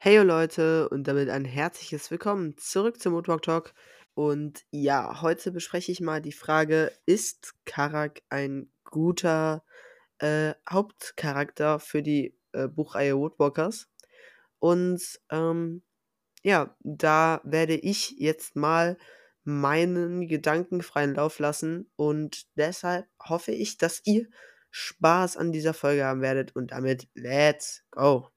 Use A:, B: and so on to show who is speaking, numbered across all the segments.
A: Hey Leute und damit ein herzliches Willkommen zurück zum Moodwalk Talk. Und ja, heute bespreche ich mal die Frage, ist Karak ein guter äh, Hauptcharakter für die äh, Buchreihe Woodwalkers? Und ähm, ja, da werde ich jetzt mal meinen Gedanken freien Lauf lassen und deshalb hoffe ich, dass ihr Spaß an dieser Folge haben werdet und damit let's go.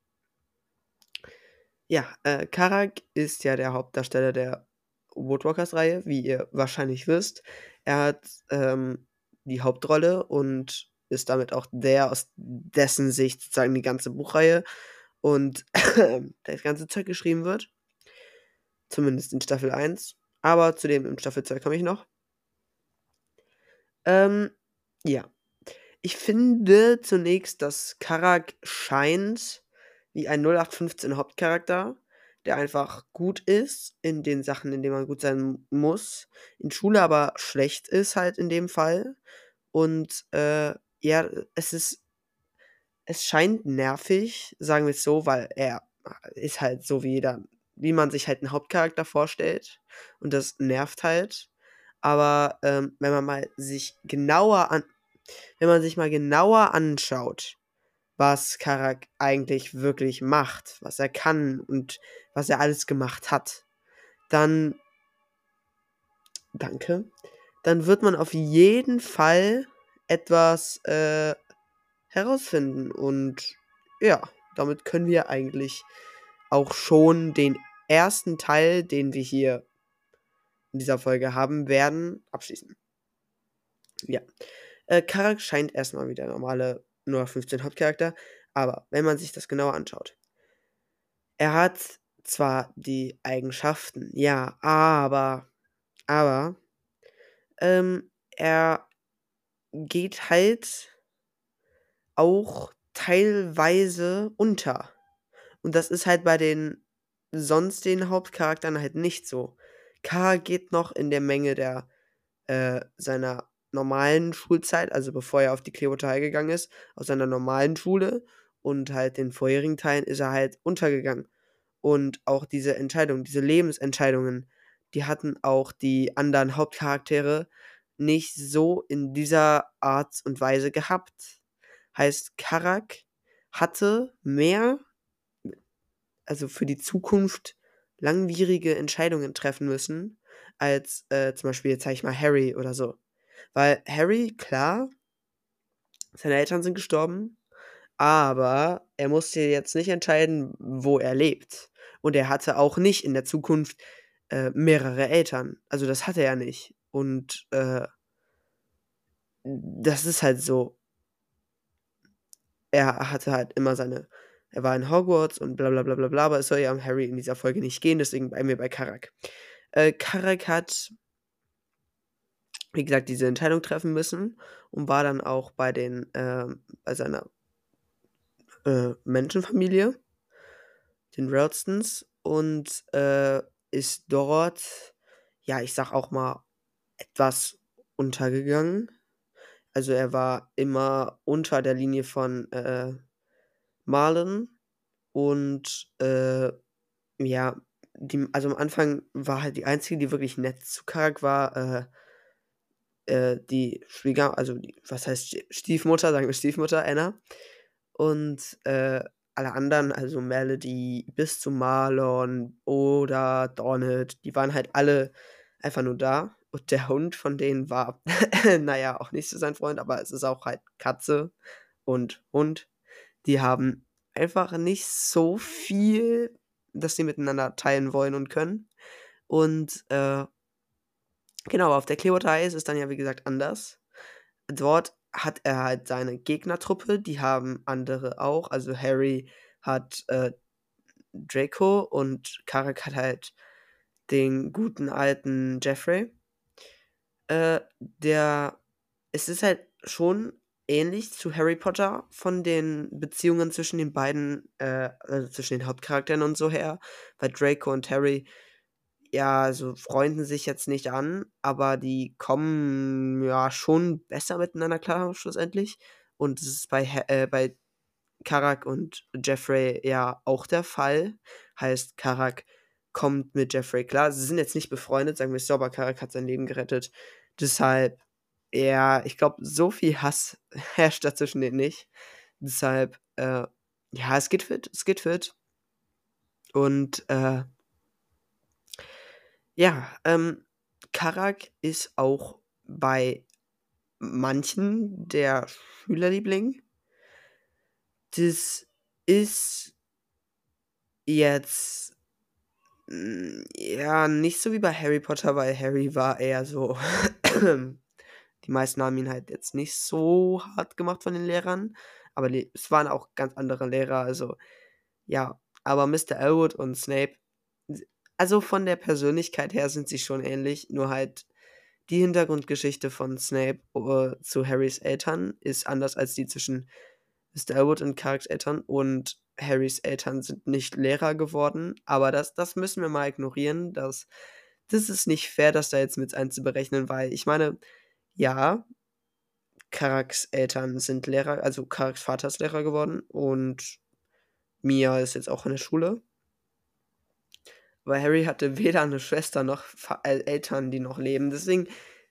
A: Ja, äh, Karak ist ja der Hauptdarsteller der Woodwalkers-Reihe, wie ihr wahrscheinlich wisst. Er hat ähm, die Hauptrolle und ist damit auch der, aus dessen Sicht sozusagen die ganze Buchreihe und das ganze Zeug geschrieben wird. Zumindest in Staffel 1. Aber zu dem in Staffel 2 komme ich noch. Ähm, ja. Ich finde zunächst, dass Karak scheint wie ein 0815 Hauptcharakter, der einfach gut ist in den Sachen, in denen man gut sein muss, in Schule aber schlecht ist halt in dem Fall. Und äh, ja, es ist, es scheint nervig, sagen wir es so, weil er ist halt so wie jeder, wie man sich halt einen Hauptcharakter vorstellt. Und das nervt halt. Aber ähm, wenn man mal sich genauer an, wenn man sich mal genauer anschaut, was Karak eigentlich wirklich macht, was er kann und was er alles gemacht hat, dann danke, dann wird man auf jeden Fall etwas äh, herausfinden und ja, damit können wir eigentlich auch schon den ersten Teil, den wir hier in dieser Folge haben werden, abschließen. Ja. Äh, Karak scheint erstmal wie der normale nur 15 Hauptcharakter, aber wenn man sich das genauer anschaut, er hat zwar die Eigenschaften, ja, aber, aber, ähm, er geht halt auch teilweise unter. Und das ist halt bei den sonst den Hauptcharakteren halt nicht so. K geht noch in der Menge der äh, seiner normalen Schulzeit, also bevor er auf die High gegangen ist, aus seiner normalen Schule und halt den vorherigen Teilen ist er halt untergegangen. Und auch diese Entscheidungen, diese Lebensentscheidungen, die hatten auch die anderen Hauptcharaktere nicht so in dieser Art und Weise gehabt. Heißt, Karak hatte mehr, also für die Zukunft langwierige Entscheidungen treffen müssen, als äh, zum Beispiel, jetzt sag ich mal, Harry oder so. Weil Harry, klar, seine Eltern sind gestorben, aber er musste jetzt nicht entscheiden, wo er lebt. Und er hatte auch nicht in der Zukunft äh, mehrere Eltern. Also das hatte er nicht. Und äh, das ist halt so. Er hatte halt immer seine. Er war in Hogwarts und bla bla bla bla bla, aber es soll ja um Harry in dieser Folge nicht gehen, deswegen bleiben wir bei Karak. Äh, Karak hat wie gesagt, diese Entscheidung treffen müssen und war dann auch bei den, äh, bei seiner äh, Menschenfamilie, den Ralstons, und äh, ist dort, ja, ich sag auch mal, etwas untergegangen. Also er war immer unter der Linie von äh, Marlon und äh, ja, die, also am Anfang war halt die einzige, die wirklich nett zu Karak war, äh, äh, die Schwieger, also die, was heißt Stiefmutter, sagen wir Stiefmutter, Anna. Und äh, alle anderen, also Melody bis zu Marlon oder Donald, die waren halt alle einfach nur da. Und der Hund von denen war, naja, auch nicht so sein Freund, aber es ist auch halt Katze und Hund. Die haben einfach nicht so viel, dass sie miteinander teilen wollen und können. Und äh, Genau, auf der Clearwater ist es dann ja, wie gesagt, anders. Dort hat er halt seine Gegnertruppe, die haben andere auch. Also Harry hat äh, Draco und Karak hat halt den guten alten Jeffrey. Äh, der, es ist halt schon ähnlich zu Harry Potter von den Beziehungen zwischen den beiden, äh, also zwischen den Hauptcharakteren und so her, weil Draco und Harry ja, also freunden sich jetzt nicht an, aber die kommen ja schon besser miteinander klar schlussendlich. Und es ist bei, äh, bei Karak und Jeffrey ja auch der Fall. Heißt, Karak kommt mit Jeffrey klar. Sie sind jetzt nicht befreundet, sagen wir es so, aber Karak hat sein Leben gerettet. Deshalb, ja, ich glaube, so viel Hass herrscht da zwischen denen nicht. Deshalb, äh, ja, es geht fit, es geht fit. Und, äh, ja, ähm, Karak ist auch bei manchen der Schülerliebling. Das ist jetzt hm, ja, nicht so wie bei Harry Potter, weil Harry war eher so die meisten haben ihn halt jetzt nicht so hart gemacht von den Lehrern, aber es waren auch ganz andere Lehrer, also ja. Aber Mr. Elwood und Snape also von der Persönlichkeit her sind sie schon ähnlich, nur halt die Hintergrundgeschichte von Snape, äh, zu Harrys Eltern ist anders als die zwischen Mr. Elwood und Karaks Eltern und Harrys Eltern sind nicht Lehrer geworden, aber das das müssen wir mal ignorieren. Das das ist nicht fair, das da jetzt mit einzuberechnen, weil ich meine, ja, Karaks Eltern sind Lehrer, also Karaks Vater ist Lehrer geworden und Mia ist jetzt auch in der Schule. Weil Harry hatte weder eine Schwester noch äh, Eltern, die noch leben. Deswegen,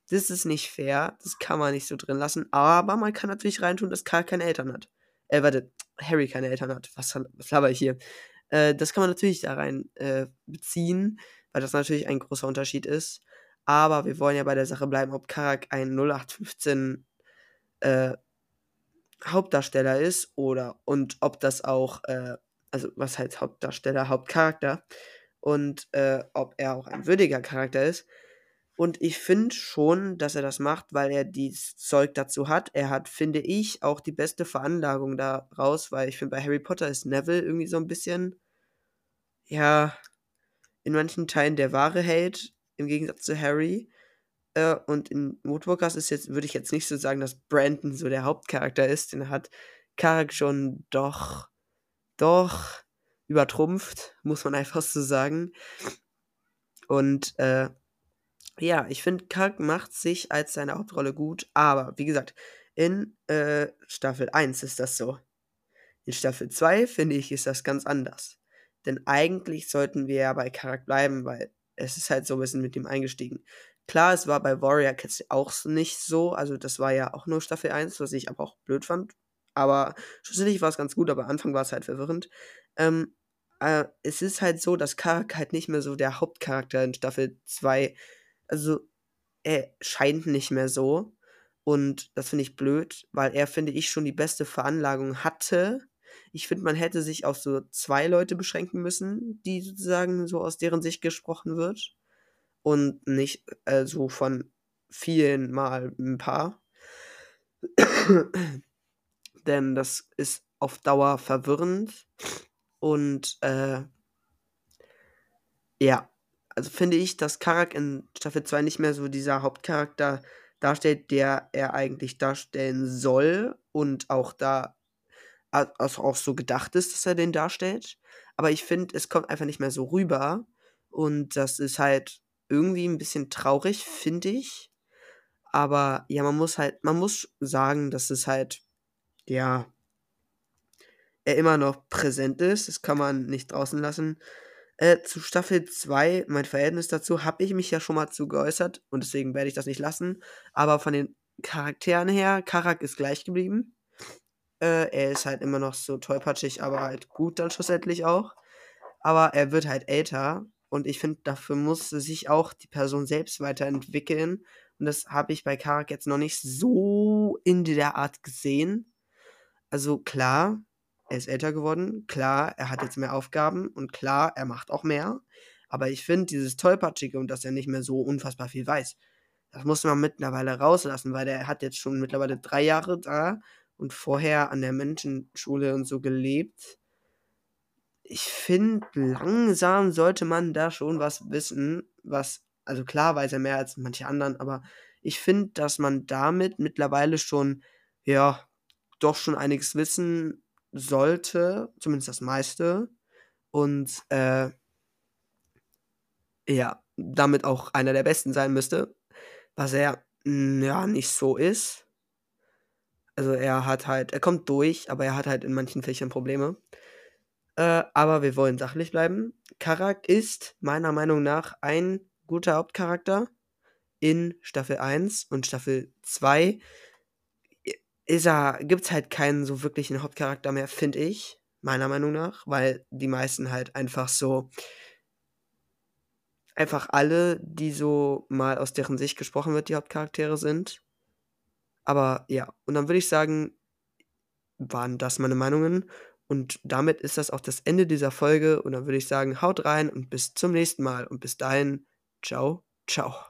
A: das ist nicht fair. Das kann man nicht so drin lassen. Aber man kann natürlich reintun, dass Karl keine Eltern hat. Äh, warte, Harry keine Eltern hat. Was, was laber ich hier? Äh, das kann man natürlich da rein äh, beziehen, weil das natürlich ein großer Unterschied ist. Aber wir wollen ja bei der Sache bleiben, ob Karak ein 0815 äh, Hauptdarsteller ist oder und ob das auch, äh, also was heißt Hauptdarsteller, Hauptcharakter und äh, ob er auch ein würdiger Charakter ist. Und ich finde schon, dass er das macht, weil er dieses Zeug dazu hat. Er hat, finde ich, auch die beste Veranlagung daraus, weil ich finde, bei Harry Potter ist Neville irgendwie so ein bisschen, ja, in manchen Teilen der wahre Held, im Gegensatz zu Harry. Äh, und in Woodwalkers ist jetzt, würde ich jetzt nicht so sagen, dass Brandon so der Hauptcharakter ist. Den hat Karak schon doch, doch übertrumpft, muss man einfach so sagen. Und äh, ja, ich finde, Karak macht sich als seine Hauptrolle gut, aber wie gesagt, in äh, Staffel 1 ist das so. In Staffel 2 finde ich, ist das ganz anders. Denn eigentlich sollten wir ja bei Karak bleiben, weil es ist halt so ein bisschen mit ihm eingestiegen. Klar, es war bei Warrior Cats auch nicht so, also das war ja auch nur Staffel 1, was ich aber auch blöd fand. Aber schlussendlich war es ganz gut, aber am Anfang war es halt verwirrend. Ähm, äh, es ist halt so, dass Karak halt nicht mehr so der Hauptcharakter in Staffel 2 also, er scheint nicht mehr so. Und das finde ich blöd, weil er, finde ich, schon die beste Veranlagung hatte. Ich finde, man hätte sich auf so zwei Leute beschränken müssen, die sozusagen so aus deren Sicht gesprochen wird. Und nicht äh, so von vielen mal ein paar. Denn das ist auf Dauer verwirrend. Und äh, ja, also finde ich, dass Karak in Staffel 2 nicht mehr so dieser Hauptcharakter darstellt, der er eigentlich darstellen soll und auch da also auch so gedacht ist, dass er den darstellt. Aber ich finde, es kommt einfach nicht mehr so rüber. Und das ist halt irgendwie ein bisschen traurig, finde ich. Aber ja, man muss halt, man muss sagen, dass es halt, ja, er immer noch präsent ist. Das kann man nicht draußen lassen. Äh, zu Staffel 2, mein Verhältnis dazu, habe ich mich ja schon mal zu geäußert und deswegen werde ich das nicht lassen. Aber von den Charakteren her, Karak ist gleich geblieben. Äh, er ist halt immer noch so tollpatschig, aber halt gut dann schlussendlich auch. Aber er wird halt älter und ich finde, dafür muss sich auch die Person selbst weiterentwickeln. Und das habe ich bei Karak jetzt noch nicht so in der Art gesehen. Also klar, er ist älter geworden, klar, er hat jetzt mehr Aufgaben und klar, er macht auch mehr. Aber ich finde dieses Tollpatschige und dass er nicht mehr so unfassbar viel weiß, das muss man mittlerweile rauslassen, weil er hat jetzt schon mittlerweile drei Jahre da und vorher an der Menschenschule und so gelebt. Ich finde, langsam sollte man da schon was wissen, was, also klar weiß er mehr als manche anderen, aber ich finde, dass man damit mittlerweile schon, ja, doch schon einiges wissen sollte, zumindest das meiste. Und äh, ja, damit auch einer der besten sein müsste, was er hm, ja nicht so ist. Also, er hat halt er kommt durch, aber er hat halt in manchen Fächern Probleme. Äh, aber wir wollen sachlich bleiben. Karak ist meiner Meinung nach ein guter Hauptcharakter in Staffel 1 und Staffel 2 i ist er gibt's halt keinen so wirklichen Hauptcharakter mehr, finde ich, meiner Meinung nach, weil die meisten halt einfach so einfach alle, die so mal aus deren Sicht gesprochen wird, die Hauptcharaktere sind. Aber ja, und dann würde ich sagen waren das meine Meinungen und damit ist das auch das Ende dieser Folge und dann würde ich sagen, haut rein und bis zum nächsten Mal und bis dahin, tschau, tschau.